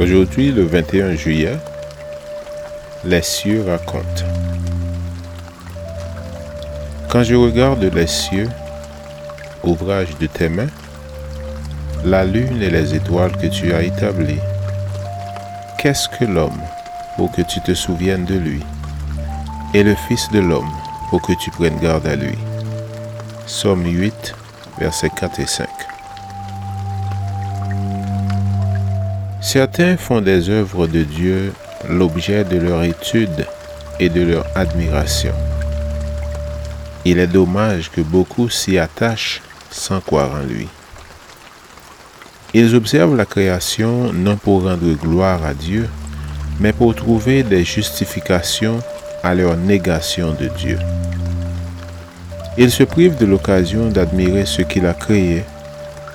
Aujourd'hui, le 21 juillet, les cieux racontent. Quand je regarde les cieux, ouvrage de tes mains, la lune et les étoiles que tu as établies, qu'est-ce que l'homme pour que tu te souviennes de lui, et le Fils de l'homme pour que tu prennes garde à lui? Somme 8, versets 4 et 5. Certains font des œuvres de Dieu l'objet de leur étude et de leur admiration. Il est dommage que beaucoup s'y attachent sans croire en lui. Ils observent la création non pour rendre gloire à Dieu, mais pour trouver des justifications à leur négation de Dieu. Ils se privent de l'occasion d'admirer ce qu'il a créé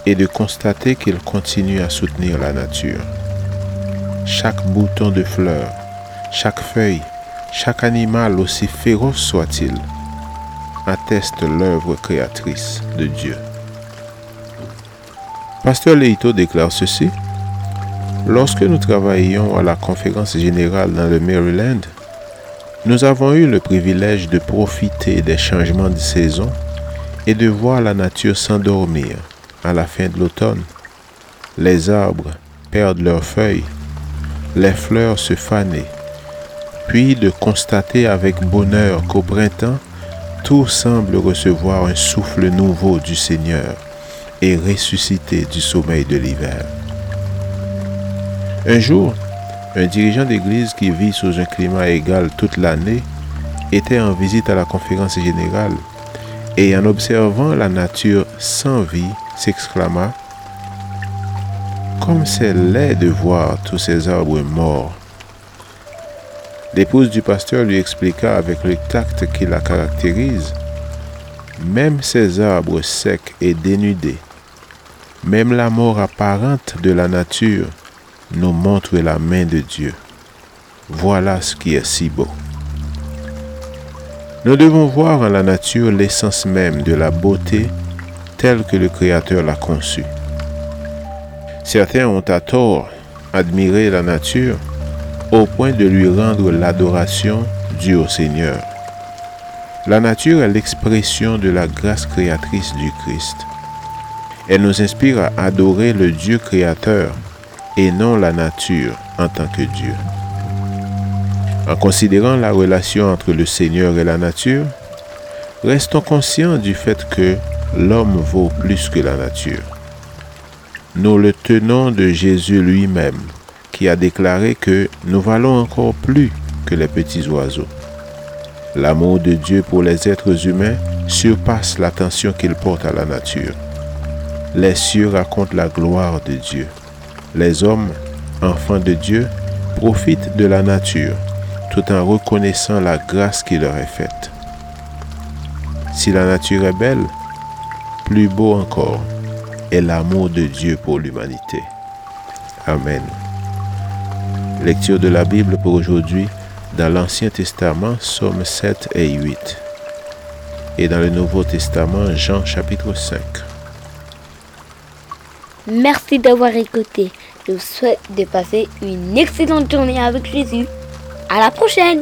et de constater qu'il continue à soutenir la nature. Chaque bouton de fleur, chaque feuille, chaque animal, aussi féroce soit-il, atteste l'œuvre créatrice de Dieu. Pasteur Leito déclare ceci. Lorsque nous travaillions à la conférence générale dans le Maryland, nous avons eu le privilège de profiter des changements de saison et de voir la nature s'endormir à la fin de l'automne. Les arbres perdent leurs feuilles les fleurs se faner, puis de constater avec bonheur qu'au printemps, tout semble recevoir un souffle nouveau du Seigneur et ressusciter du sommeil de l'hiver. Un jour, un dirigeant d'église qui vit sous un climat égal toute l'année était en visite à la conférence générale et en observant la nature sans vie s'exclama comme c'est laid de voir tous ces arbres morts. L'épouse du pasteur lui expliqua avec le tact qui la caractérise, même ces arbres secs et dénudés, même la mort apparente de la nature nous montre la main de Dieu. Voilà ce qui est si beau. Nous devons voir en la nature l'essence même de la beauté telle que le Créateur l'a conçue. Certains ont à tort admiré la nature au point de lui rendre l'adoration due au Seigneur. La nature est l'expression de la grâce créatrice du Christ. Elle nous inspire à adorer le Dieu créateur et non la nature en tant que Dieu. En considérant la relation entre le Seigneur et la nature, restons conscients du fait que l'homme vaut plus que la nature nous le tenons de Jésus lui-même, qui a déclaré que nous valons encore plus que les petits oiseaux. L'amour de Dieu pour les êtres humains surpasse l'attention qu'il porte à la nature. Les cieux racontent la gloire de Dieu. Les hommes, enfants de Dieu, profitent de la nature tout en reconnaissant la grâce qui leur est faite. Si la nature est belle, plus beau encore l'amour de Dieu pour l'humanité. Amen. Lecture de la Bible pour aujourd'hui dans l'Ancien Testament, Somme 7 et 8. Et dans le Nouveau Testament, Jean chapitre 5. Merci d'avoir écouté. Je vous souhaite de passer une excellente journée avec Jésus. À la prochaine